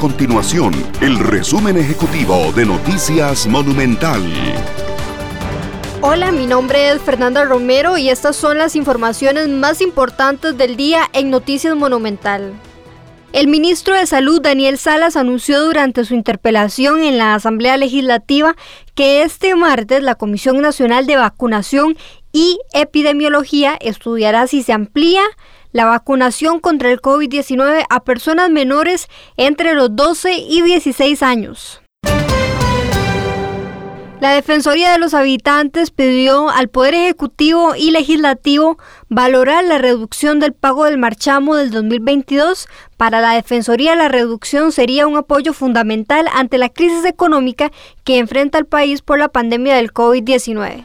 continuación el resumen ejecutivo de Noticias Monumental. Hola, mi nombre es Fernanda Romero y estas son las informaciones más importantes del día en Noticias Monumental. El ministro de Salud, Daniel Salas, anunció durante su interpelación en la Asamblea Legislativa que este martes la Comisión Nacional de Vacunación y Epidemiología estudiará si se amplía la vacunación contra el COVID-19 a personas menores entre los 12 y 16 años. La Defensoría de los Habitantes pidió al Poder Ejecutivo y Legislativo valorar la reducción del pago del marchamo del 2022. Para la Defensoría la reducción sería un apoyo fundamental ante la crisis económica que enfrenta el país por la pandemia del COVID-19.